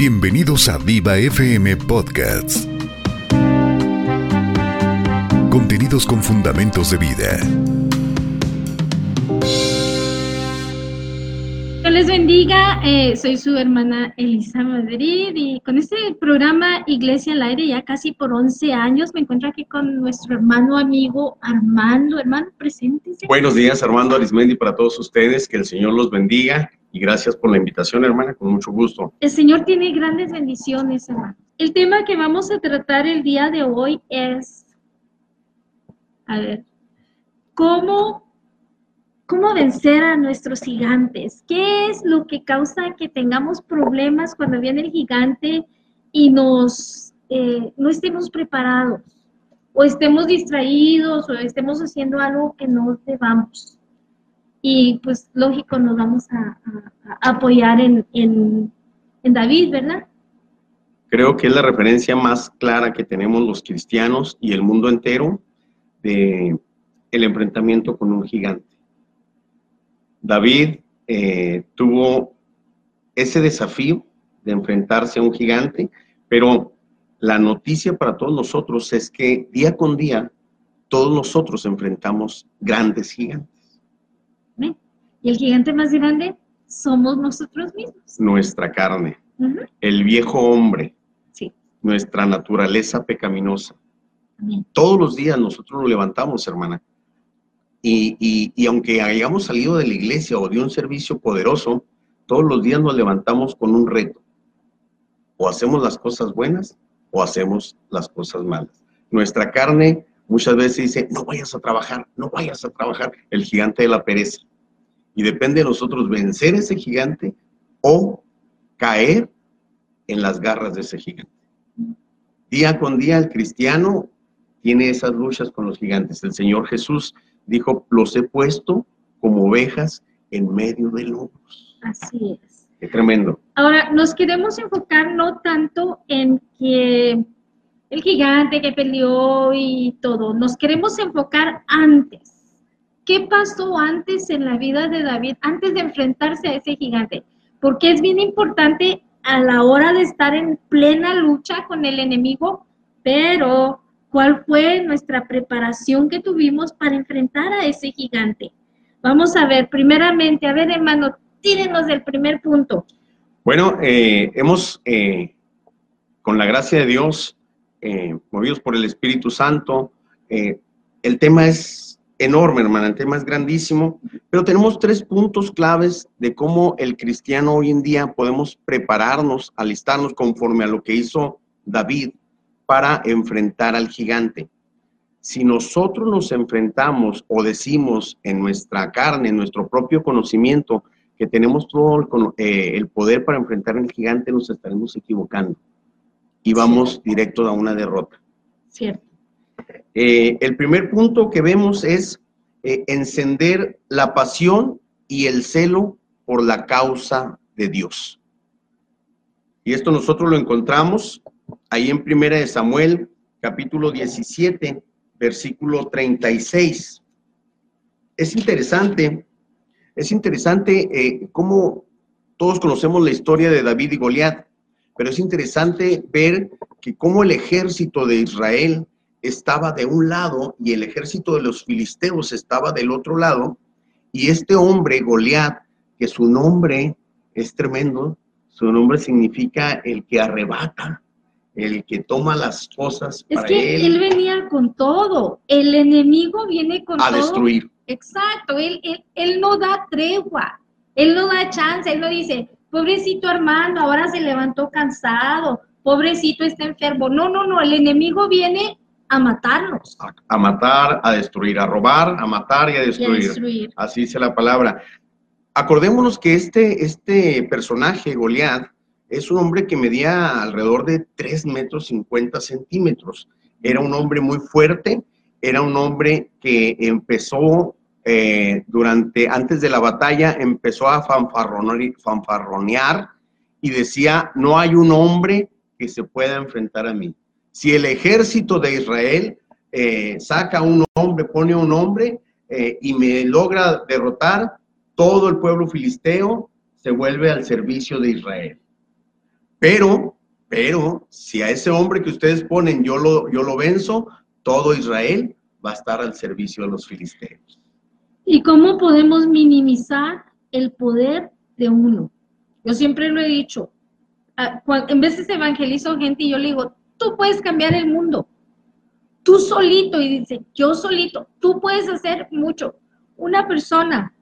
Bienvenidos a Viva FM Podcasts. Contenidos con fundamentos de vida. Les bendiga, eh, soy su hermana Elisa Madrid y con este programa Iglesia al Aire ya casi por 11 años me encuentro aquí con nuestro hermano amigo Armando. Hermano, preséntese. Buenos días, Armando Arismendi, para todos ustedes. Que el Señor los bendiga y gracias por la invitación, hermana, con mucho gusto. El Señor tiene grandes bendiciones, hermano. El tema que vamos a tratar el día de hoy es, a ver, cómo, cómo vencer a nuestros gigantes. ¿Qué es lo que causa que tengamos problemas cuando viene el gigante y nos eh, no estemos preparados? O estemos distraídos o estemos haciendo algo que no debamos y pues lógico nos vamos a, apoyar en, en, David, ¿verdad? Creo que es la referencia más clara que tenemos los cristianos y el mundo entero de el enfrentamiento con un gigante. David eh, tuvo ese desafío de enfrentarse a un gigante, pero la noticia para todos nosotros es que día con día todos nosotros enfrentamos grandes gigantes. Y el gigante más grande somos nosotros mismos. Nuestra carne, el viejo hombre, nuestra naturaleza pecaminosa. Todos los días nosotros lo levantamos, hermana. Y, aunque hayamos salido de la iglesia o de un servicio poderoso, todos los días nos levantamos con un reto. O hacemos las cosas buenas o hacemos las cosas malas. Nuestra carne muchas veces dice, no vayas a trabajar, no vayas a trabajar, el gigante de la pereza. Y depende de nosotros vencer ese gigante o caer en las garras de ese gigante. Día con día el cristiano tiene esas luchas con los gigantes. El Señor Jesús dijo, los he puesto como ovejas en medio de lobos. Así es. Qué tremendo. Ahora, nos queremos enfocar no tanto en que el gigante que peleó y todo, nos queremos enfocar antes ¿Qué pasó antes en la vida de David, antes de enfrentarse a ese gigante? Porque es bien importante a la hora de estar en plena lucha con el enemigo, pero ¿cuál fue nuestra preparación que tuvimos para enfrentar a ese gigante? Vamos a ver, primeramente, a ver hermano, tírenos del primer punto. Bueno, eh, hemos, eh, con la gracia de Dios, eh, movidos por el Espíritu Santo, el tema es enorme, hermana, el tema es grandísimo, pero tenemos tres puntos claves de cómo el cristiano hoy en día podemos prepararnos, alistarnos conforme a lo que hizo David para enfrentar al gigante. Si nosotros nos enfrentamos o decimos en nuestra carne, en nuestro propio conocimiento, que tenemos todo el, eh, poder para enfrentar al gigante, nos estaremos equivocando y vamos directo a una derrota. Cierto. Eh, el primer punto que vemos es eh, encender la pasión y el celo por la causa de Dios. Y esto nosotros lo encontramos ahí en Primera de Samuel, capítulo 17, versículo 36. Es interesante, es interesante eh, cómo todos conocemos la historia de David y Goliat, pero es interesante ver que cómo el ejército de Israel estaba de un lado y el ejército de los filisteos estaba del otro lado, y este hombre, Goliat, que su nombre es tremendo, su nombre significa el que arrebata, el que toma las cosas. Es que él. venía con todo, el enemigo viene con a todo. A destruir. Exacto, él, él, él no da tregua, él no da chance, él no dice, pobrecito Armando, ahora se levantó cansado, pobrecito está enfermo. No, no, no, el enemigo viene a matarnos. A, matar, a destruir, a robar, a matar y a destruir. Así dice la palabra. Acordémonos que este, este personaje, Goliat, es un hombre que medía alrededor de 3 metros 50 centímetros. Era un hombre muy fuerte, era un hombre que empezó eh, durante, antes de la batalla, empezó a fanfarronear y decía, no hay un hombre que se pueda enfrentar a mí. Si el ejército de Israel eh, saca un hombre, pone un hombre eh, y me logra derrotar, todo el pueblo filisteo se vuelve al servicio de Israel. Pero, pero, si a ese hombre que ustedes ponen yo lo, yo lo venzo, todo Israel va a estar al servicio de los filisteos. ¿Y cómo podemos minimizar el poder de uno? Yo siempre lo he dicho. En veces evangelizo gente y yo le digo, tú puedes cambiar el mundo. Tú solito, y dice, yo solito, tú puedes hacer mucho. Una persona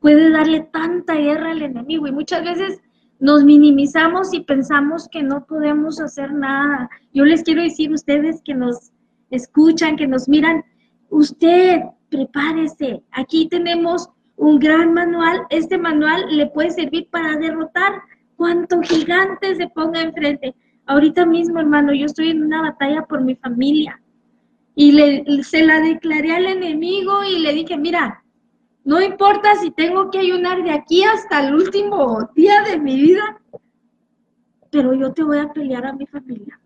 puede darle tanta guerra al enemigo y muchas veces nos minimizamos y pensamos que no podemos hacer nada. Yo les quiero decir a ustedes que nos escuchan, que nos miran, usted prepárese. Aquí tenemos un gran manual. Este manual le puede servir para derrotar cuanto gigante se ponga enfrente. Ahorita mismo, hermano, yo estoy en una batalla por mi familia y le, se la declaré al enemigo y le dije, mira, no importa si tengo que ayunar de aquí hasta el último día de mi vida, pero yo te voy a pelear a mi familia,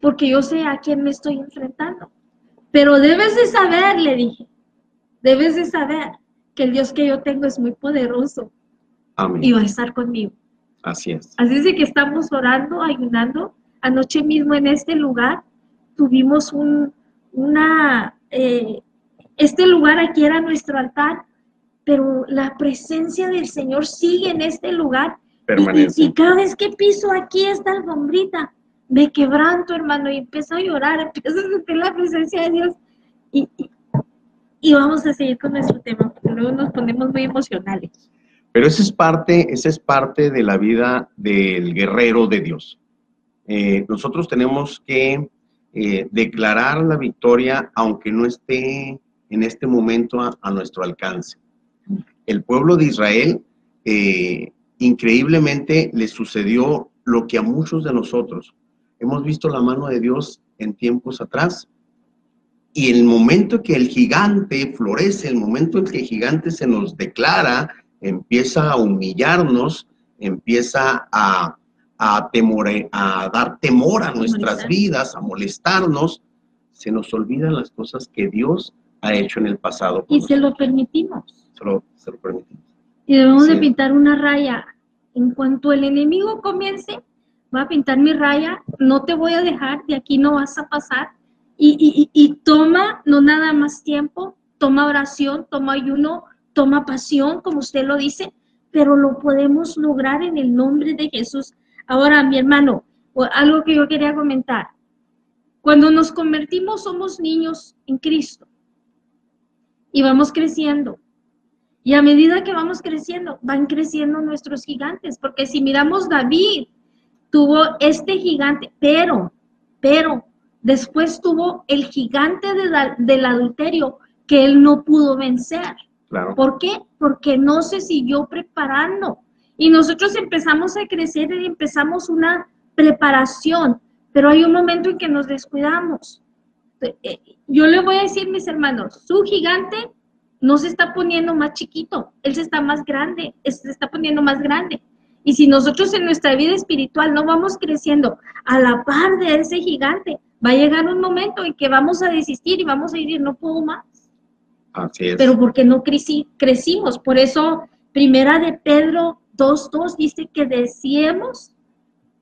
porque yo sé a quién me estoy enfrentando. Pero debes de saber, le dije, debes de saber que el Dios que yo tengo es muy poderoso y Amén. va a estar conmigo. Así es. Así es de que estamos orando, ayunando. Anoche mismo en este lugar tuvimos un, una, eh, este lugar aquí era nuestro altar, pero la presencia del Señor sigue en este lugar. Y- Y, Permanece. y cada vez que piso aquí esta alfombrita, me quebranto, hermano, y empiezo a llorar, empiezo a sentir la presencia de Dios. Y, y, y vamos a seguir con nuestro tema, porque luego nos ponemos muy emocionales. Pero esa es parte, esa es parte de la vida del guerrero de Dios. Eh, nosotros tenemos que eh, declarar la victoria aunque no esté en este momento a, a nuestro alcance. El pueblo de Israel, eh, increíblemente, le sucedió lo que a muchos de nosotros hemos visto la mano de Dios en tiempos atrás. Y el momento que el gigante florece, el momento en que el gigante se nos declara, empieza a humillarnos, empieza a, a, temore- a dar temor a nuestras vidas, a molestarnos, se nos olvidan las cosas que Dios ha hecho en el pasado. Y se lo permitimos. Se lo- se lo permitimos. Y debemos de pintar una raya. En cuanto el enemigo comience, va a pintar mi raya, no te voy a dejar, de aquí no vas a pasar. Y, y- toma, no nada más tiempo, toma oración, toma ayuno, toma pasión, como usted lo dice, pero lo podemos lograr en el nombre de Jesús. Ahora, mi hermano, algo que yo quería comentar. Cuando nos convertimos somos niños en Cristo y vamos creciendo. Y a medida que vamos creciendo, van creciendo nuestros gigantes, porque si miramos David, tuvo este gigante, pero, pero, después tuvo el gigante de la- del adulterio que él no pudo vencer. Claro. ¿Por qué? Porque no se siguió preparando. Y nosotros empezamos a crecer y empezamos una preparación, pero hay un momento en que nos descuidamos. Eh, Yo le voy a decir, mis hermanos, su gigante no se está poniendo más chiquito, él se está más grande, se está poniendo más grande. Y si nosotros en nuestra vida espiritual no vamos creciendo a la par de ese gigante, va a llegar un momento en que vamos a desistir y vamos a decir, no puedo más Así es. pero porque no creci- crecimos. Por eso, primera de Pedro 2.2 dice que decíamos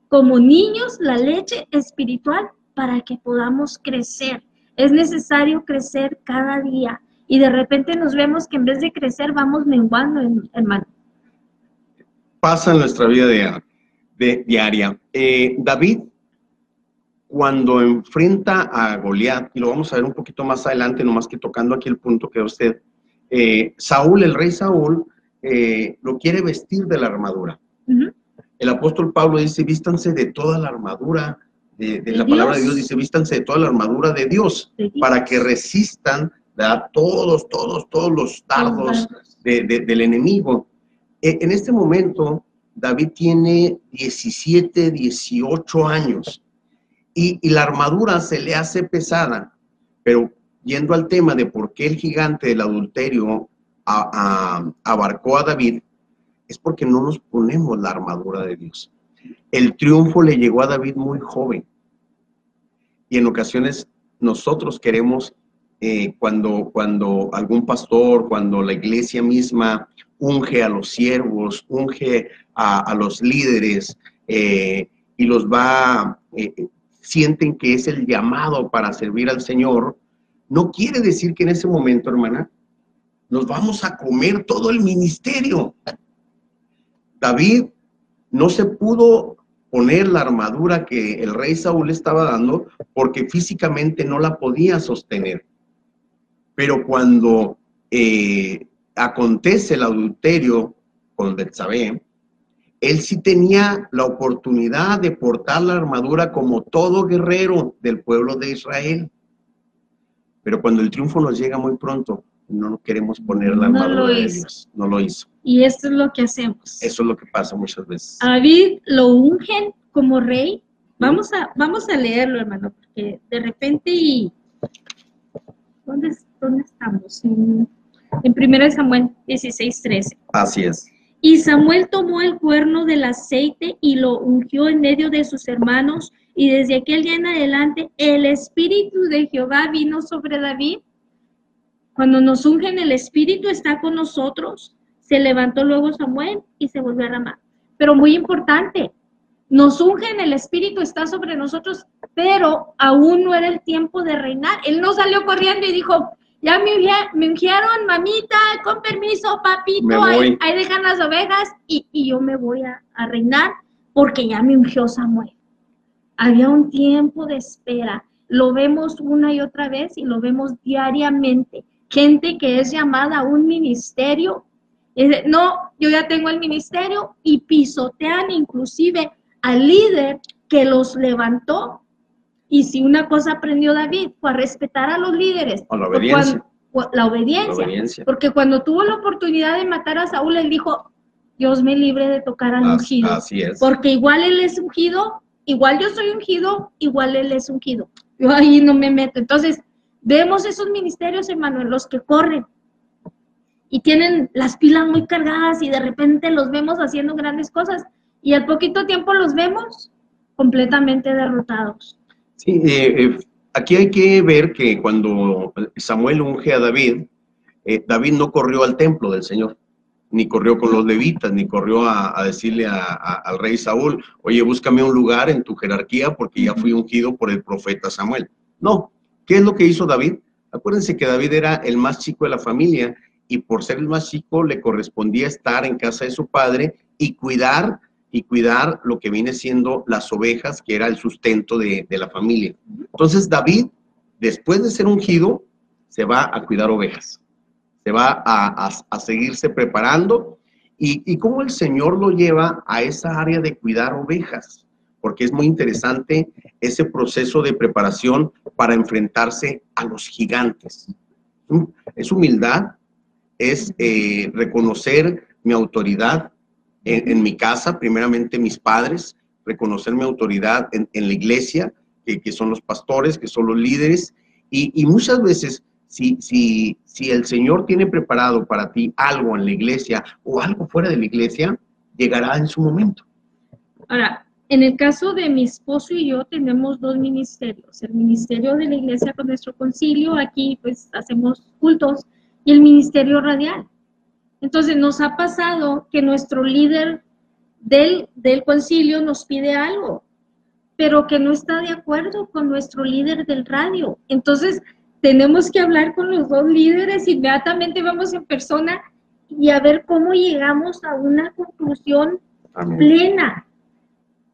como niños la leche espiritual para que podamos crecer. Es necesario crecer cada día. Y de repente nos vemos que en vez de crecer vamos menguando, en- hermano. pasa en nuestra vida dia- de- diaria. Eh, David, cuando enfrenta a Goliat, y lo vamos a ver un poquito más adelante, nomás que tocando aquí el punto que usted, eh, Saúl, el rey Saúl, eh, lo quiere vestir de la armadura. El apóstol Pablo dice, vístanse de toda la armadura, de, la palabra de Dios. Dice, vístanse de toda la armadura de Dios, para que resistan ¿verdad? todos, todos, todos los dardos de- de- del enemigo. E- En este momento, David tiene 17, 18 años y, y la armadura se le hace pesada, pero yendo al tema de por qué el gigante del adulterio a- a- abarcó a David, es porque no nos ponemos la armadura de Dios. El triunfo le llegó a David muy joven y en ocasiones nosotros queremos eh, cuando, cuando algún pastor, cuando la iglesia misma unge a los siervos, unge a, los líderes, eh, y los va, eh, sienten que es el llamado para servir al Señor, no quiere decir que en ese momento, hermana, nos vamos a comer todo el ministerio. David no se pudo poner la armadura que el rey Saúl estaba dando porque físicamente no la podía sostener. Pero cuando eh, acontece el adulterio con Betsabé, él sí tenía la oportunidad de portar la armadura como todo guerrero del pueblo de Israel. Pero cuando el triunfo nos llega muy pronto, no queremos poner la armadura no de. Dios. No lo hizo. Y esto es lo que hacemos. Eso es lo que pasa muchas veces. A David lo ungen como rey. Vamos a, vamos a leerlo, hermano, porque de repente y... ¿Dónde, dónde estamos? En, en 1 Samuel 16, 13. Así es. Y Samuel tomó el cuerno del aceite y lo ungió en medio de sus hermanos, y desde aquel día en adelante el Espíritu de Jehová vino sobre David. Cuando nos ungen, el Espíritu está con nosotros. Se levantó luego Samuel y se volvió a Ramá. Pero muy importante, nos ungen, el Espíritu está sobre nosotros, pero aún no era el tiempo de reinar. Él no salió corriendo y dijo, ya me, me ungieron, mamita, con permiso, papito, ahí dejan las ovejas y, y yo me voy a, a reinar porque ya me ungió Samuel. Había un tiempo de espera. Lo vemos una y otra vez y lo vemos diariamente. Gente que es llamada a un ministerio. Y dice, no, yo ya tengo el ministerio y pisotean inclusive al líder que los levantó. Y si una cosa aprendió David fue a respetar a los líderes. A la obediencia. cuando- la obediencia. La obediencia. Porque cuando tuvo la oportunidad de matar a Saúl, él dijo, Dios me libre de tocar al ungido. Así es. Porque igual él es ungido, igual yo soy ungido, igual él es ungido. Yo ahí no me meto. Entonces, vemos esos ministerios, hermano, en los que corren y tienen las pilas muy cargadas y de repente los vemos haciendo grandes cosas y al poquito tiempo los vemos completamente derrotados. Sí, eh, eh, aquí hay que ver que cuando Samuel unge a David, eh, David no corrió al templo del Señor, ni corrió con los levitas, ni corrió a, a decirle a- a- al rey Saúl, oye, búscame un lugar en tu jerarquía porque ya fui ungido por el profeta Samuel. No, ¿qué es lo que hizo David? Acuérdense que David era el más chico de la familia y por ser el más chico le correspondía estar en casa de su padre y cuidar y cuidar lo que viene siendo las ovejas, que era el sustento de, de la familia. Entonces David, después de ser ungido, se va a cuidar ovejas, se va a, a- a seguirse preparando y, y cómo el Señor lo lleva a esa área de cuidar ovejas, porque es muy interesante ese proceso de preparación para enfrentarse a los gigantes. Es humildad, es eh, reconocer mi autoridad en, mi casa, primeramente mis padres, reconocer mi autoridad en, la iglesia, que, que son los pastores, que son los líderes, y, y muchas veces si, si, si el Señor tiene preparado para ti algo en la iglesia o algo fuera de la iglesia, llegará en su momento. Ahora, en el caso de mi esposo y yo tenemos dos ministerios, el ministerio de la iglesia con nuestro concilio, aquí pues hacemos cultos, y el ministerio radial. Entonces nos ha pasado que nuestro líder del, del concilio nos pide algo, pero que no está de acuerdo con nuestro líder del radio. Entonces tenemos que hablar con los dos líderes, inmediatamente vamos en persona y a ver cómo llegamos a una conclusión Amén. plena,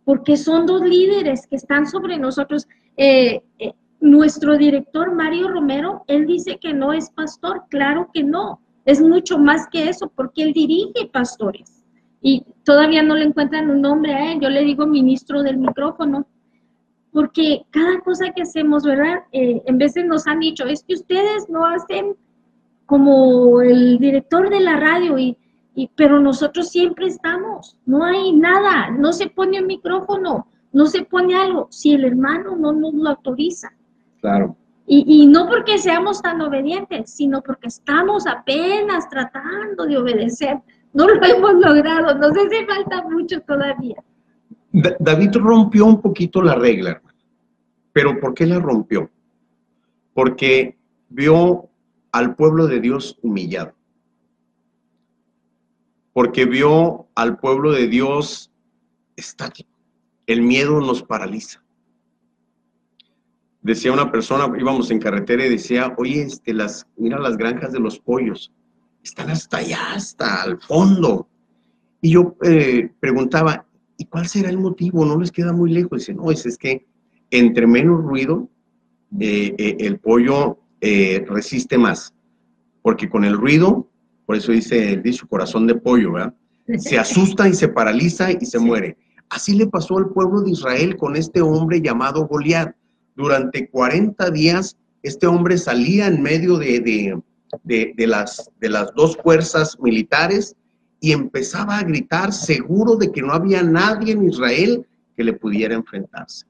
porque son dos líderes que están sobre nosotros. Eh, eh, nuestro director Mario Romero, él dice que no es pastor, claro que no, es mucho más que eso, porque él dirige pastores. Y todavía no le encuentran un nombre a él, yo le digo ministro del micrófono, porque cada cosa que hacemos, ¿verdad? Eh, en veces nos han dicho, es que ustedes no hacen como el director de la radio y y, pero nosotros siempre estamos, no hay nada, no se pone un micrófono, no se pone algo, si el hermano no nos lo autoriza. Claro. Y, y no porque seamos tan obedientes, sino porque estamos apenas tratando de obedecer. No lo hemos logrado, nos hace falta mucho todavía. Da- David rompió un poquito la regla, hermano. pero ¿por qué la rompió? Porque vio al pueblo de Dios humillado. Porque vio al pueblo de Dios estático. el miedo nos paraliza. Decía una persona, íbamos en carretera y decía, oye, este, las, mira las granjas de los pollos, están hasta allá, hasta al fondo. Y yo eh, preguntaba, ¿y cuál será el motivo? ¿No les queda muy lejos? Dice, no, es, es que entre menos ruido, eh, eh, el pollo resiste más. Porque con el ruido, por eso dice el dicho corazón de pollo, ¿verdad? Se asusta y se paraliza y se muere. Así le pasó al pueblo de Israel con este hombre llamado Goliat. Durante 40 días, este hombre salía en medio de, las, de las dos fuerzas militares y empezaba a gritar seguro de que no había nadie en Israel que le pudiera enfrentarse.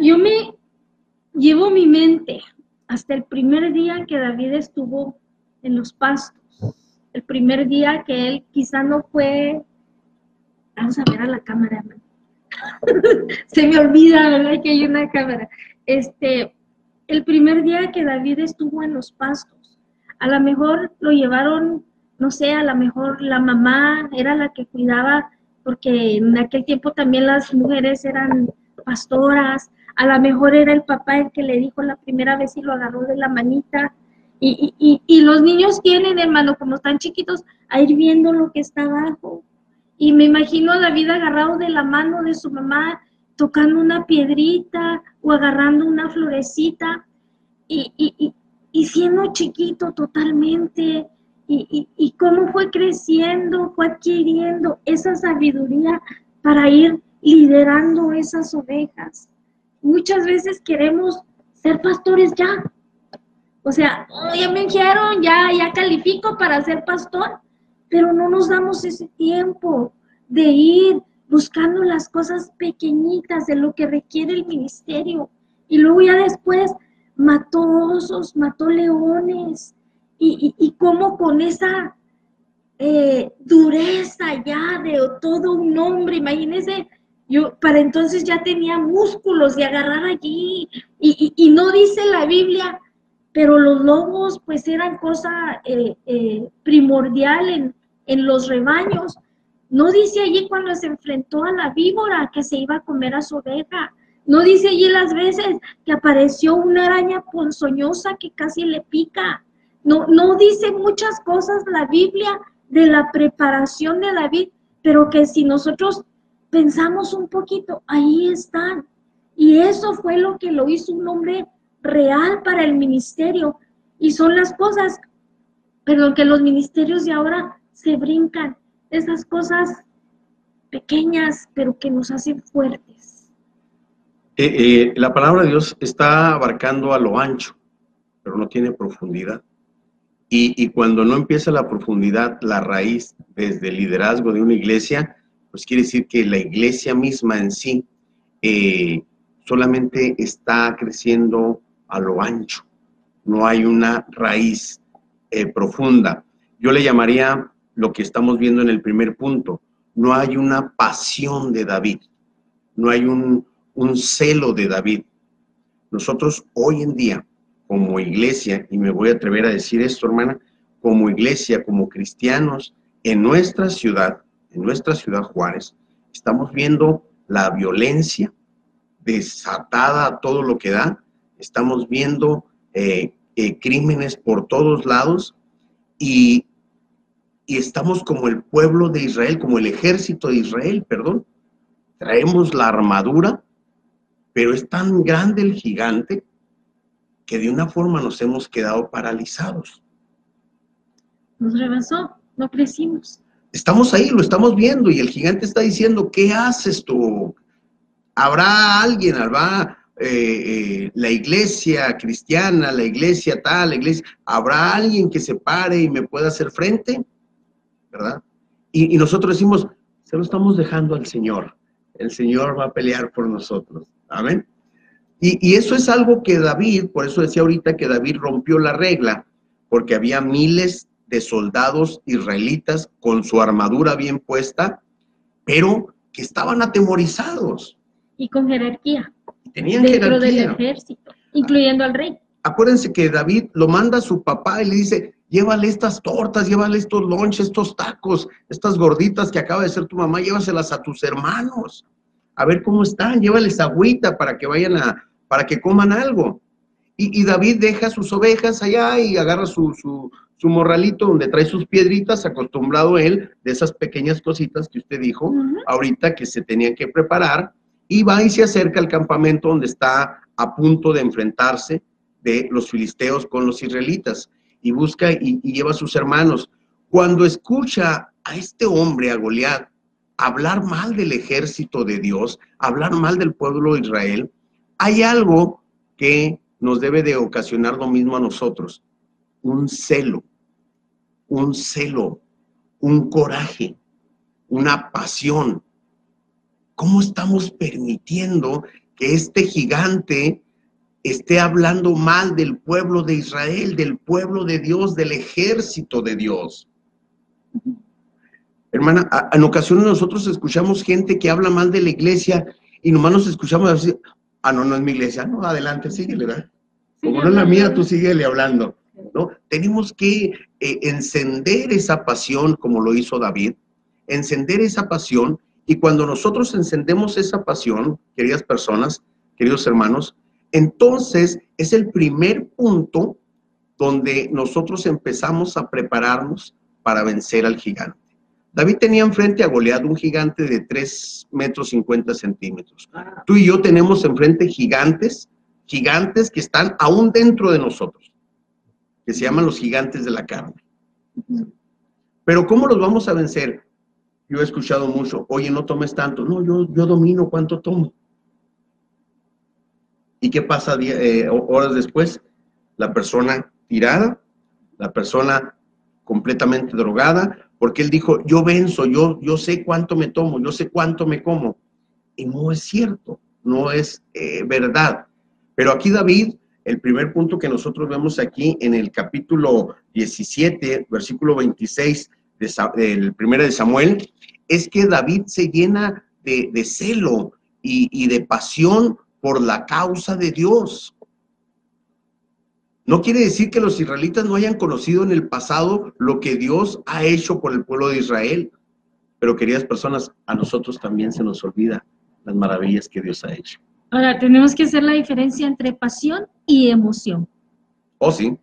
Yo me llevo mi mente hasta el primer día que David estuvo en los pastos el primer día que él quizá no fue, vamos a ver a la cámara, se me olvida, ¿verdad? Que hay una cámara. Este, el primer día que David estuvo en los pastos, a lo mejor lo llevaron, no sé, a lo mejor la mamá era la que cuidaba, porque en aquel tiempo también las mujeres eran pastoras, a lo mejor era el papá el que le dijo la primera vez y lo agarró de la manita, y, los niños tienen, hermano, como están chiquitos, a ir viendo lo que está abajo. Y me imagino a David agarrado de la mano de su mamá, tocando una piedrita o agarrando una florecita y, y siendo chiquito totalmente. Y, cómo fue creciendo, fue adquiriendo esa sabiduría para ir liderando esas ovejas. Muchas veces queremos ser pastores ya, o sea, oh, ya me dijeron, ya, ya califico para ser pastor, pero no nos damos ese tiempo de ir buscando las cosas pequeñitas de lo que requiere el ministerio. Y luego ya después mató osos, mató leones, y, y, cómo con esa eh, dureza ya de todo un hombre, imagínense, yo para entonces ya tenía músculos de agarrar allí, y, y no dice la Biblia pero los lobos pues eran cosa eh, eh, primordial en, en, los rebaños. No dice allí cuando se enfrentó a la víbora que se iba a comer a su oveja. No dice allí las veces que apareció una araña ponzoñosa que casi le pica. No, no dice muchas cosas la Biblia de la preparación de David, pero que si nosotros pensamos un poquito, ahí están. Y eso fue lo que lo hizo un hombre real para el ministerio y son las cosas, perdón, que los ministerios de ahora se brincan, esas cosas pequeñas, pero que nos hacen fuertes. Eh, eh, la palabra de Dios está abarcando a lo ancho, pero no tiene profundidad. Y, cuando no empieza la profundidad, la raíz desde el liderazgo de una iglesia, pues quiere decir que la iglesia misma en sí eh, solamente está creciendo a lo ancho, no hay una raíz eh, profunda. Yo le llamaría lo que estamos viendo en el primer punto, no hay una pasión de David, no hay un, celo de David. Nosotros hoy en día, como iglesia, y me voy a atrever a decir esto, hermana, como iglesia, como cristianos, en nuestra ciudad, en nuestra ciudad Juárez, estamos viendo la violencia desatada a todo lo que da, estamos viendo eh, eh, crímenes por todos lados y, y estamos como el pueblo de Israel, como el ejército de Israel, perdón. Traemos la armadura, pero es tan grande el gigante que de una forma nos hemos quedado paralizados. Nos rebasó, no crecimos. Estamos ahí, lo estamos viendo y el gigante está diciendo, ¿qué haces tú? Habrá alguien, habrá eh, eh, la iglesia cristiana, la iglesia tal, la iglesia, ¿habrá alguien que se pare y me pueda hacer frente? ¿Verdad? Y, nosotros decimos, se lo estamos dejando al Señor. El Señor va a pelear por nosotros. Amén. Y, y eso es algo que David, por eso decía ahorita que David rompió la regla, porque había miles de soldados israelitas con su armadura bien puesta, pero que estaban atemorizados. Y con jerarquía tenían dentro del ejército, incluyendo al rey. Acuérdense que David lo manda a su papá y le dice, llévale estas tortas, llévale estos lonches, estos tacos, estas gorditas que acaba de ser tu mamá, llévaselas a tus hermanos. A ver cómo están, llévales agüita para que vayan a, para que coman algo. Y, David deja sus ovejas allá y agarra su, su, su, morralito donde trae sus piedritas, acostumbrado él de esas pequeñas cositas que usted dijo ahorita que se tenían que preparar, y va y se acerca al campamento donde está a punto de enfrentarse de los filisteos con los israelitas y busca y, lleva a sus hermanos. Cuando escucha a este hombre, a Goliat, hablar mal del ejército de Dios, hablar mal del pueblo de Israel, hay algo que nos debe de ocasionar lo mismo a nosotros, un celo, un celo, un coraje, una pasión. ¿Cómo estamos permitiendo que este gigante esté hablando mal del pueblo de Israel, del pueblo de Dios, del ejército de Dios. Hermana, en ocasiones nosotros escuchamos gente que habla mal de la iglesia y nomás nos escuchamos decir, ah, no, no es mi iglesia, no, adelante, síguele, ¿verdad? Como no es la mía, tú síguele hablando, ¿no? Tenemos que eh, encender esa pasión como lo hizo David, encender esa pasión y cuando nosotros encendemos esa pasión, queridas personas, queridos hermanos, entonces, es el primer punto donde nosotros empezamos a prepararnos para vencer al gigante. David tenía enfrente a Goliat un gigante de 3 metros 50 centímetros. Ah. Tú y yo tenemos enfrente gigantes, gigantes que están aún dentro de nosotros, que se llaman los gigantes de la carne. Pero ¿cómo los vamos a vencer? Yo he escuchado mucho, oye, no tomes tanto. No, yo, yo domino cuánto tomo. ¿Y qué pasa eh, horas después? La persona tirada, la persona completamente drogada, porque él dijo, yo venzo, yo, yo sé cuánto me tomo, yo sé cuánto me como. Y no es cierto, no es eh, verdad. Pero aquí David, el primer punto que nosotros vemos aquí en el capítulo 17, versículo 26 del primero de Samuel, es que David se llena de, celo y de pasión por la causa de Dios. No quiere decir que los israelitas no hayan conocido en el pasado lo que Dios ha hecho por el pueblo de Israel, pero queridas personas, a nosotros también se nos olvida las maravillas que Dios ha hecho. Ahora, tenemos que hacer la diferencia entre pasión y emoción. Oh, sí.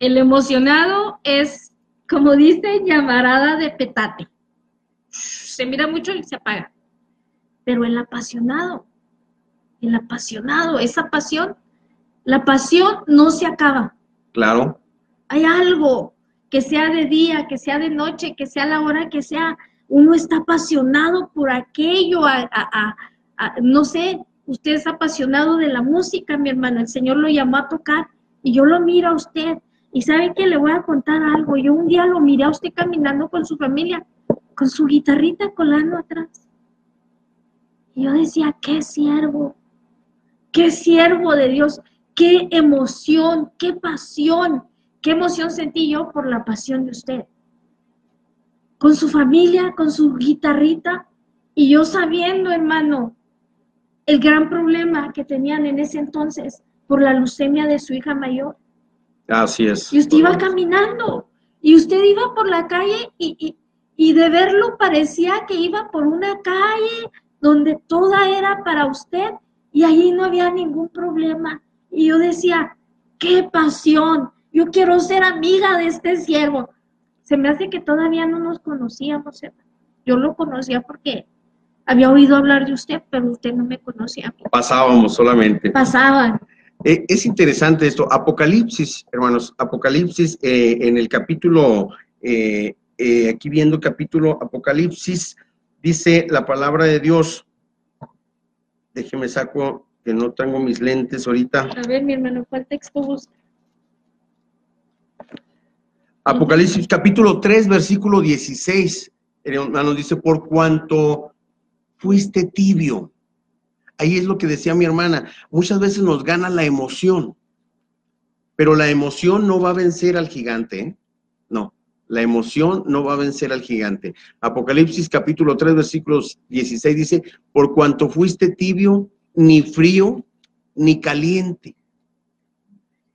El emocionado es, como dice, llamarada de petate. Se mira mucho y se apaga. Pero el apasionado el apasionado, esa pasión, la pasión no se acaba. Claro. Hay algo que sea de día, que sea de noche, que sea la hora que sea, uno está apasionado por aquello, no sé, usted es apasionado de la música, mi hermano, el Señor lo llamó a tocar y yo lo miro a usted y sabe que le voy a contar algo, yo un día lo miré a usted caminando con su familia, con su guitarrita colando atrás. Y yo decía, qué siervo, qué siervo de Dios, qué emoción, qué pasión, qué emoción sentí yo por la pasión de usted. Con su familia, con su guitarrita, y yo sabiendo, hermano, el gran problema que tenían en ese entonces por la leucemia de su hija mayor. Así es. Y usted iba caminando, y usted iba por la calle y, y de verlo parecía que iba por una calle donde toda era para usted y ahí no había ningún problema. Y yo decía, qué pasión, yo quiero ser amiga de este siervo. Se me hace que todavía no nos conocíamos, Yo lo conocía porque había oído hablar de usted, pero usted no me conocía. Pasábamos solamente. Pasaban. Eh, es interesante esto. Apocalipsis, hermanos, Apocalipsis eh, en el capítulo, eh, aquí viendo capítulo Apocalipsis, dice la palabra de Dios, Déjeme saco que no tengo mis lentes ahorita. A ver, mi hermano, ¿cuál texto busca? Apocalipsis capítulo 3, versículo 16. El hermano dice, por cuanto fuiste tibio. Ahí es lo que decía mi hermana. Muchas veces nos gana la emoción, pero la emoción no va a vencer al gigante. ¿eh? No, la emoción no va a vencer al gigante. Apocalipsis capítulo 3, versículos 16 dice, por cuanto fuiste tibio, ni frío, ni caliente.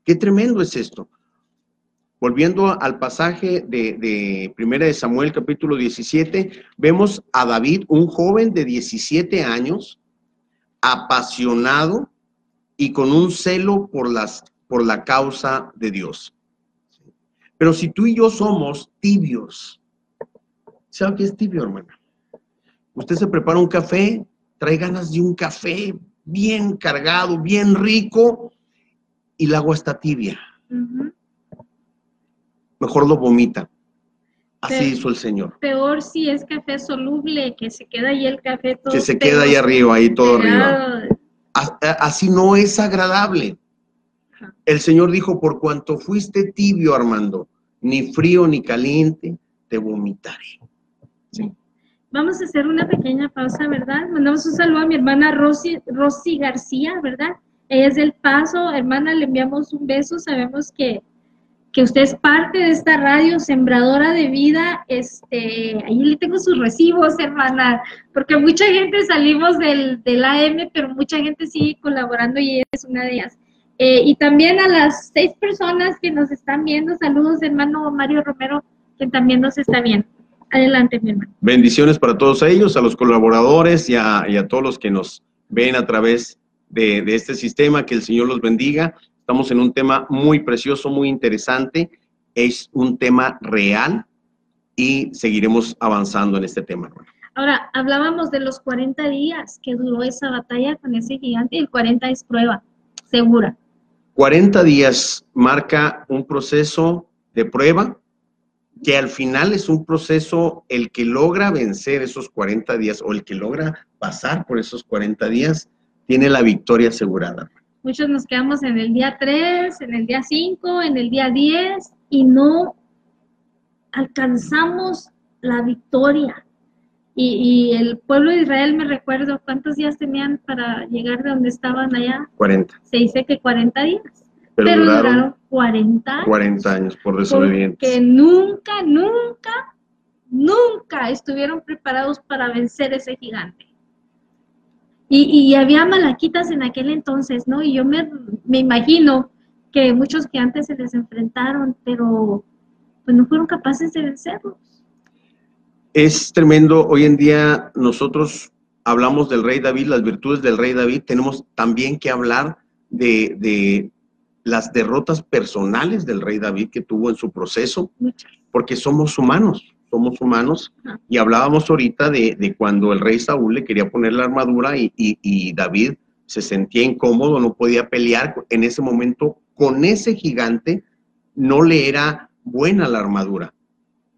Qué tremendo es esto. volviendo al pasaje de, de Primera de Samuel capítulo 17, vemos a David, un joven de 17 años, apasionado y con un celo por, las, por la causa de Dios. Pero si tú y yo somos tibios, ¿sabe qué es tibio, hermana? Usted se prepara un café, trae ganas de un café bien cargado, bien rico, y el agua está tibia. Mejor lo vomita. Así hizo el Señor. Peor si es café soluble, que se queda ahí el café todo. Que se queda ahí arriba, ahí todo arriba. pegado. As- Así no es agradable. El Señor dijo, por cuanto fuiste tibio, Armando, ni frío ni caliente, te vomitaré. Vamos a hacer una pequeña pausa, ¿verdad? Mandamos un saludo a mi hermana Rosy, Rosy García, ¿verdad? Ella es del Paso, hermana, le enviamos un beso, sabemos que, que usted es parte de esta radio, sembradora de vida, este, ahí le tengo sus recibos, hermana, porque mucha gente salimos del, del AM, pero mucha gente sigue colaborando y ella es una de ellas. Eh, y también a las seis personas que nos están viendo, saludos, hermano Mario Romero, que también nos está viendo. Adelante, mi hermano. Bendiciones para todos ellos, a los colaboradores y a, y a todos los que nos ven a través de, de este sistema. Que el Señor los bendiga. Estamos en un tema muy precioso, muy interesante. Es un tema real y seguiremos avanzando en este tema. hermano. Ahora, hablábamos de los 40 días que duró esa batalla con ese gigante y el 40 es prueba, segura. 40 días marca un proceso de prueba que al final es un proceso, el que logra vencer esos 40 días o el que logra pasar por esos 40 días, tiene la victoria asegurada. Muchos nos quedamos en el día 3, en el día 5, en el día 10 y no alcanzamos la victoria. Y, y el pueblo de Israel, me recuerdo, ¿cuántos días tenían para llegar de donde estaban allá? 40. Se dice que 40 días, Pero, pero, duraron duraron 40 años. 40 años por desobedientes. nunca, nunca, nunca estuvieron preparados para vencer ese gigante. Y, y había malaquitas en aquel entonces, ¿no? Y yo me, me imagino que muchos que antes se les enfrentaron, pero pues no fueron capaces de vencerlos. Es tremendo. Hoy en día nosotros hablamos del rey David, las virtudes del rey David. Tenemos también que hablar de, de las derrotas personales del rey David que tuvo en su proceso. Porque somos humanos, somos humanos. Y hablábamos ahorita de, de cuando el rey Saúl le quería poner la armadura y, y- y David se sentía incómodo, no podía pelear. En ese momento, con ese gigante, no le era buena la armadura.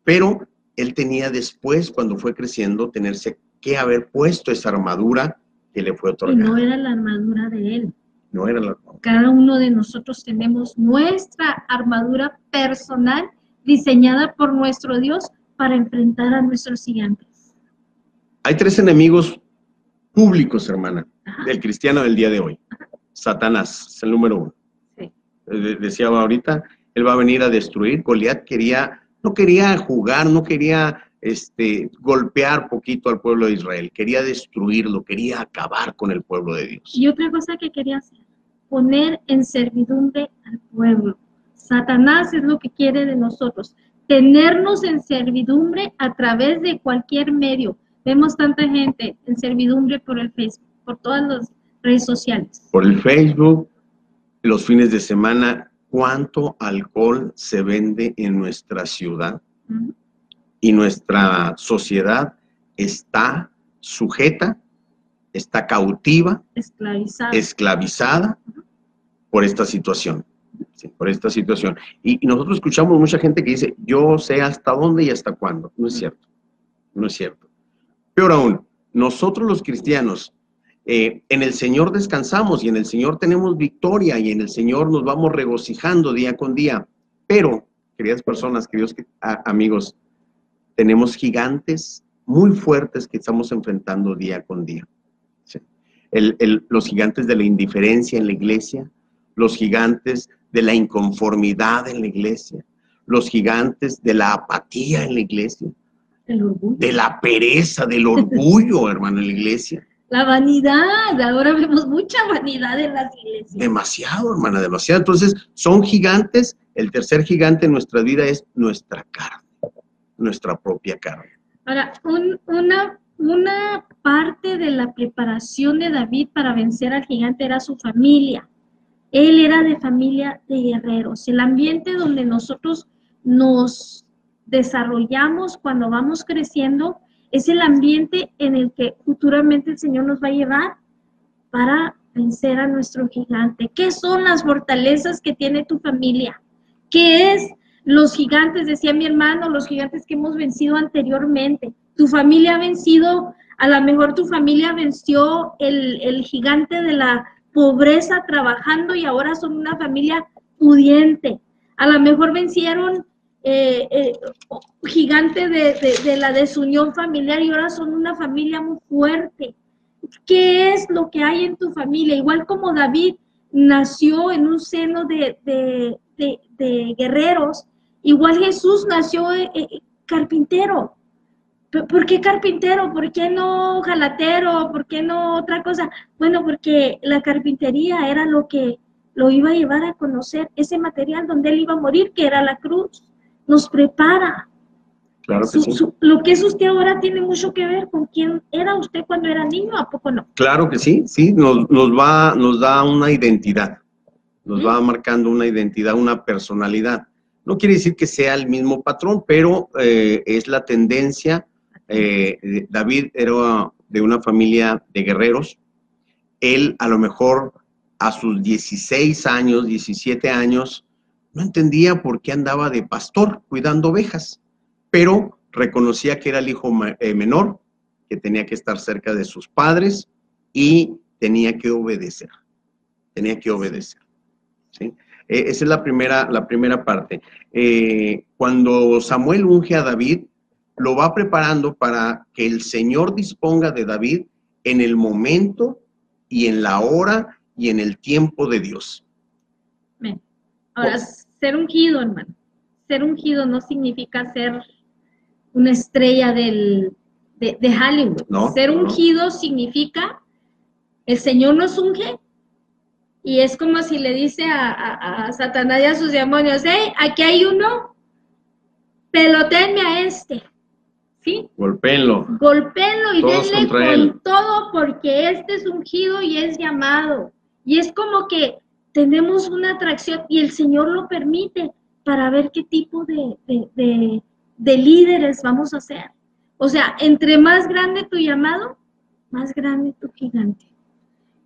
Pero él tenía después, cuando fue creciendo, tenerse que haber puesto esa armadura que le fue Y otorgada. no era la armadura de él. No era la Cada uno de nosotros tenemos nuestra armadura personal diseñada por nuestro Dios para enfrentar a nuestros gigantes. Hay tres enemigos públicos, hermana, Ajá. del cristiano del día de hoy. Satanás es el número uno. Sí. Eh, Decía ahorita, él va a venir a destruir. Goliat quería, no quería jugar, no quería este, golpear poquito al pueblo de Israel, quería destruirlo, quería acabar con el pueblo de Dios. Y otra cosa que quería hacer, poner en servidumbre al pueblo. Satanás es lo que quiere de nosotros, tenernos en servidumbre a través de cualquier medio. Vemos tanta gente en servidumbre por el Facebook, por todas las redes sociales. Por el Facebook, los fines de semana, ¿cuánto alcohol se vende en nuestra ciudad? Y nuestra sociedad está sujeta, está cautiva, Esclavizado. esclavizada por esta situación. sí, por esta situación. Y, y nosotros escuchamos mucha gente que dice, yo sé hasta dónde y hasta cuándo. No es cierto. No es cierto. Peor aún, nosotros los cristianos, eh, en el Señor descansamos y en el Señor tenemos victoria y en el Señor nos vamos regocijando día con día. Pero, queridas personas, queridos a- amigos, tenemos gigantes muy fuertes que estamos enfrentando día con día. Sí. El- el- los gigantes de la indiferencia en la iglesia, los gigantes de la inconformidad en la iglesia, los gigantes de la apatía en la iglesia, de la pereza, del orgullo, hermano, en la iglesia. La vanidad, ahora vemos mucha vanidad en las iglesias. Demasiado, hermana, demasiado. Entonces, son gigantes. El tercer gigante en nuestra vida es nuestra carne, nuestra propia carne. Ahora, una, una parte de la preparación de David para vencer al gigante era su familia. Él era de familia de guerreros. El ambiente donde nosotros nos desarrollamos cuando vamos creciendo es el ambiente en el que futuramente el Señor nos va a llevar para vencer a nuestro gigante. ¿Qué son las fortalezas que tiene tu familia? ¿Qué es los gigantes? Decía mi hermano, los gigantes que hemos vencido anteriormente. Tu familia ha vencido, a lo mejor tu familia venció el, el gigante de la pobreza trabajando y ahora son una familia pudiente. A lo mejor vencieron eh, eh, gigante de, la desunión familiar y ahora son una familia muy fuerte. ¿Qué es lo que hay en tu familia? Igual como David nació en un seno de, guerreros, igual Jesús nació eh, carpintero. ¿Por qué carpintero? ¿Por qué no jalatero? ¿Por qué no otra cosa? Bueno, porque la carpintería era lo que lo iba a llevar a conocer, ese material donde él iba a morir, que era la cruz nos prepara. Claro que sí. lo que es usted ahora tiene mucho que ver con quién era usted cuando era niño, ¿a poco no? Claro que sí, sí, nos, nos va, nos da una identidad, nos va marcando una identidad, una personalidad. No quiere decir que sea el mismo patrón, pero eh, es la tendencia. Eh, David era de una familia de guerreros. Él a lo mejor a sus 16 años, 17 años, no entendía por qué andaba de pastor cuidando ovejas, pero reconocía que era el hijo eh, menor, que tenía que estar cerca de sus padres y tenía que obedecer. Tenía que obedecer. ¿sí? E, esa es la primera, la primera parte. Eh, cuando Samuel unge a David, lo va preparando para que el Señor disponga de David en el momento y en la hora y en el tiempo de Dios. Ahora, ser ungido, hermano, ser ungido no significa ser una estrella del, de, Hollywood. ser ungido significa, el Señor nos unge y es como si le dice a, Satanás y a sus demonios, hey, aquí hay uno, pelotenme a este. ¿Sí? Golpéenlo. Golpéenlo y denle con todo porque este es ungido y es llamado. Y es como que tenemos una atracción y el Señor lo permite para ver qué tipo de, de, líderes vamos a ser. O sea, entre más grande tu llamado, más grande tu gigante.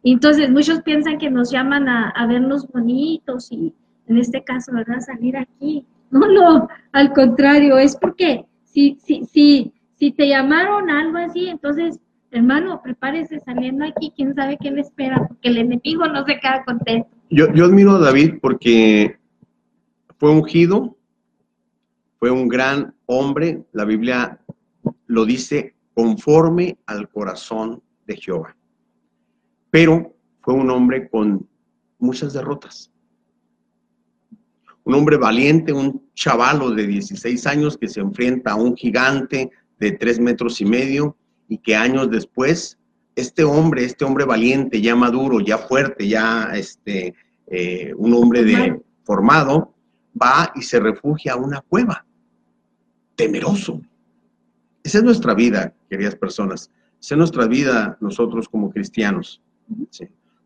Entonces, muchos piensan que nos llaman a, a, vernos bonitos y en este caso, ¿verdad? Salir aquí. No, no, al contrario, es porque si, si, si, si te llamaron algo así, entonces, hermano, prepárese saliendo aquí, quién sabe qué le espera, porque el enemigo no se queda contento. Yo, admiro a David porque fue ungido, fue un gran hombre, la Biblia lo dice conforme al corazón de Jehová. Pero fue un hombre con muchas derrotas. Un hombre valiente, un chavalo de 16 años que se enfrenta a un gigante de 3 metros y medio y que años después este hombre, este hombre valiente, ya maduro, ya fuerte, ya este, eh, un hombre de, formado, va y se refugia a una cueva, temeroso. Esa es nuestra vida, queridas personas. Esa es nuestra vida nosotros como cristianos.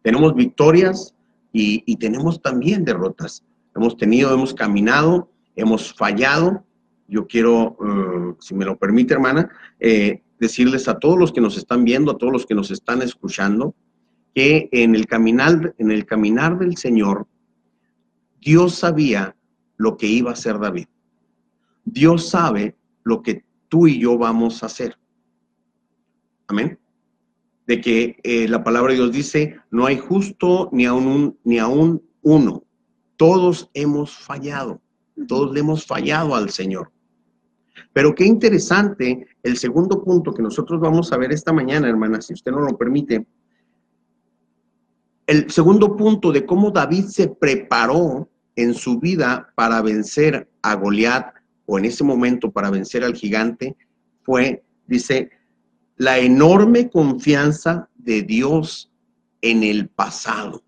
Tenemos victorias y, tenemos también derrotas. Hemos tenido, hemos caminado, hemos fallado. Yo quiero, eh, si me lo permite, hermana, eh, decirles a todos los que nos están viendo, a todos los que nos están escuchando, que en el caminar, en el caminar del Señor, Dios sabía lo que iba a hacer David. Dios sabe lo que tú y yo vamos a hacer. Amén. De que eh, la palabra de Dios dice, no hay justo ni aún ni aún uno. Todos hemos fallado. Todos le hemos fallado al Señor. Pero qué interesante el segundo punto que nosotros vamos a ver esta mañana, hermana, si usted no lo permite. El segundo punto de cómo David se preparó en su vida para vencer a Goliat o en ese momento para vencer al gigante fue, dice, la enorme confianza de Dios en el pasado.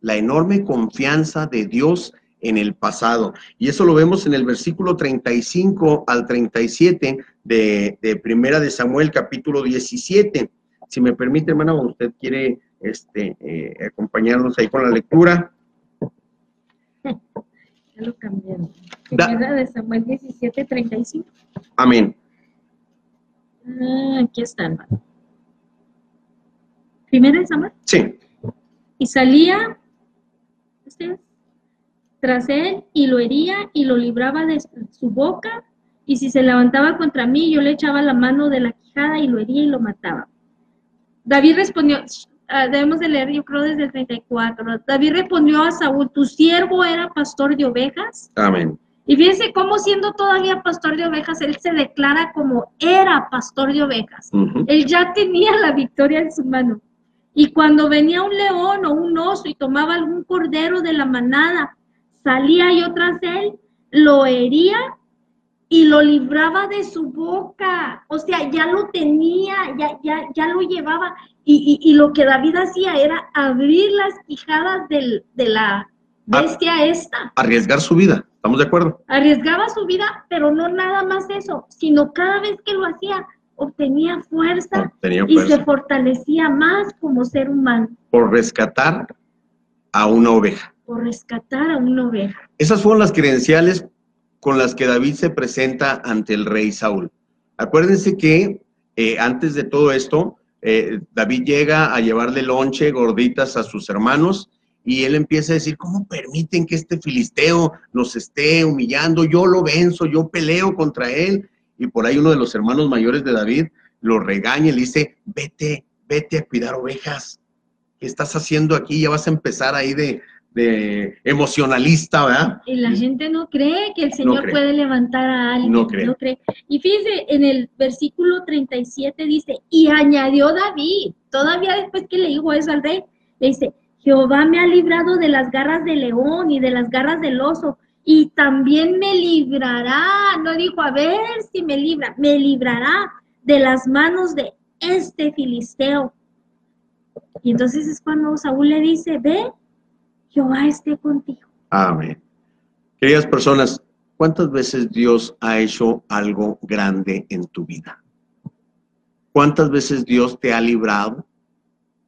La enorme confianza de Dios en el pasado. Y eso lo vemos en el versículo 35 al 37 de, de Primera de Samuel, capítulo 17. Si me permite, hermana, usted quiere este, eh, acompañarnos ahí con la lectura. Ya lo cambiaron. Primera de Samuel 17, 35. Amén. Ah, aquí está, hermano. Primera de Samuel. Sí. Y salía ¿ustedes? Tras él y lo hería y lo libraba de su boca. Y si se levantaba contra mí, yo le echaba la mano de la quijada y lo hería y lo mataba. David respondió, ah, debemos de leer, yo creo, desde el 34. David respondió a Saúl, tu siervo era pastor de ovejas. Amén. Y fíjense cómo siendo todavía pastor de ovejas, él se declara como era pastor de ovejas. Él ya tenía la victoria en su mano. Y cuando venía un león o un oso y tomaba algún cordero de la manada, salía yo tras él, lo hería y lo libraba de su boca. O sea, ya lo tenía, ya, ya, ya lo llevaba. Y, y- y lo que David hacía era abrir las quijadas del- de la bestia esta. Arriesgar su vida. ¿Estamos de acuerdo? Arriesgaba su vida, pero no nada más eso, sino cada vez que lo hacía, obtenía fuerza y se fortalecía más como ser humano Por rescatar a una oveja. Por rescatar a una oveja. Esas fueron las credenciales con las que David se presenta ante el rey Saúl. Acuérdense que eh, antes de todo esto, eh, David llega a llevarle lonche, gorditas a sus hermanos y él empieza a decir, ¿cómo permiten que este filisteo nos esté humillando? Yo lo venzo, yo peleo contra él. Y por ahí uno de los hermanos mayores de David lo regaña y le dice, vete, vete a cuidar ovejas. ¿Qué estás haciendo aquí? Ya vas a empezar ahí de, de emocionalista, ¿verdad? Y la gente no cree que el Señor cree. puede levantar a alguien. No cree. Y fíjense, en el versículo 37 dice, y añadió David, todavía después que le dijo eso al rey, le dice, Jehová me ha librado de las garras del león y de las garras del oso, y también me librará, no dijo, a ver si me libra, me librará de las manos de este filisteo. Y entonces es cuando Saúl le dice, ve, Jehová esté contigo. Amén. Queridas personas, ¿cuántas veces Dios ha hecho algo grande en tu vida? ¿Cuántas veces Dios te ha librado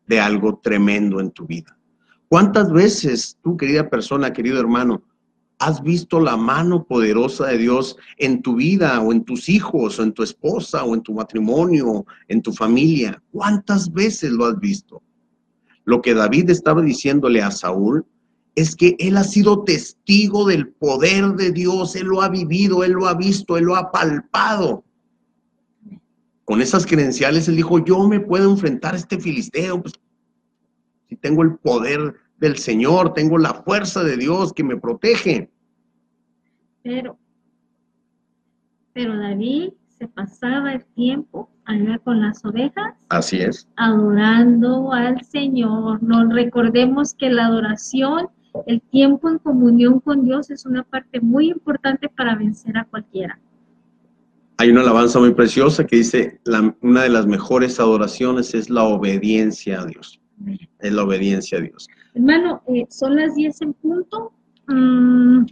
de algo tremendo en tu vida? ¿Cuántas veces tú, querida persona, querido hermano, has visto la mano poderosa de Dios en tu vida o en tus hijos o en tu esposa o en tu matrimonio, en tu familia? ¿Cuántas veces lo has visto? Lo que David estaba diciéndole a Saúl es que él ha sido testigo del poder de Dios, él lo ha vivido, él lo ha visto, él lo ha palpado. Con esas credenciales él dijo, yo me puedo enfrentar a este filisteo, pues, si tengo el poder del Señor, tengo la fuerza de Dios que me protege. Pero, pero David se pasaba el tiempo allá con las ovejas Así es. adorando al Señor. Nos recordemos que la adoración, el tiempo en comunión con Dios es una parte muy importante para vencer a cualquiera. Hay una alabanza muy preciosa que dice, la- una de las mejores adoraciones es la obediencia a Dios. Es la obediencia a Dios. Hermano, eh, son las 10 en punto. Mm,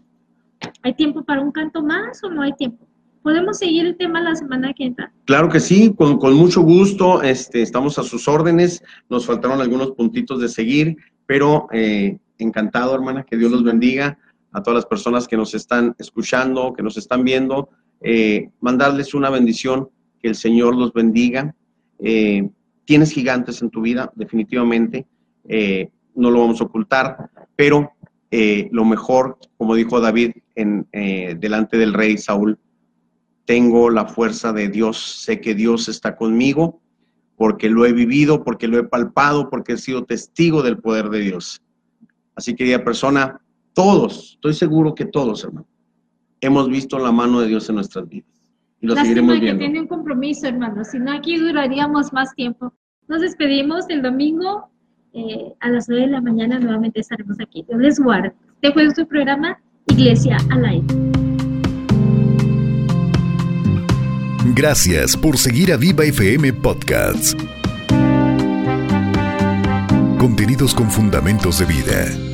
¿Hay tiempo para un canto más o no hay tiempo? ¿Podemos seguir el tema la semana que entra? Claro que sí, con, con mucho gusto, este, estamos a sus órdenes, nos faltaron algunos puntitos de seguir, pero eh, encantado, hermana, que Dios los bendiga a todas las personas que nos están escuchando, que nos están viendo, eh, mandarles una bendición, que el Señor los bendiga. Eh, tienes gigantes en tu vida, definitivamente, eh, no lo vamos a ocultar, pero lo mejor, como dijo David en, delante del rey Saúl, tengo la fuerza de Dios, sé que Dios está conmigo, porque lo he vivido, porque lo he palpado, porque he sido testigo del poder de Dios. Así querida persona, todos, estoy seguro que todos, hermano, hemos visto la mano de Dios en nuestras vidas. Y lo Lástima seguiremos que viendo. tiene un compromiso, hermano. Si no, aquí duraríamos más tiempo. Nos despedimos el domingo eh, a las 9 de la mañana. Nuevamente estaremos aquí. Dios les guarde. Este fue su programa Iglesia al aire. Gracias por seguir a Viva FM Podcasts. Contenidos con fundamentos de vida.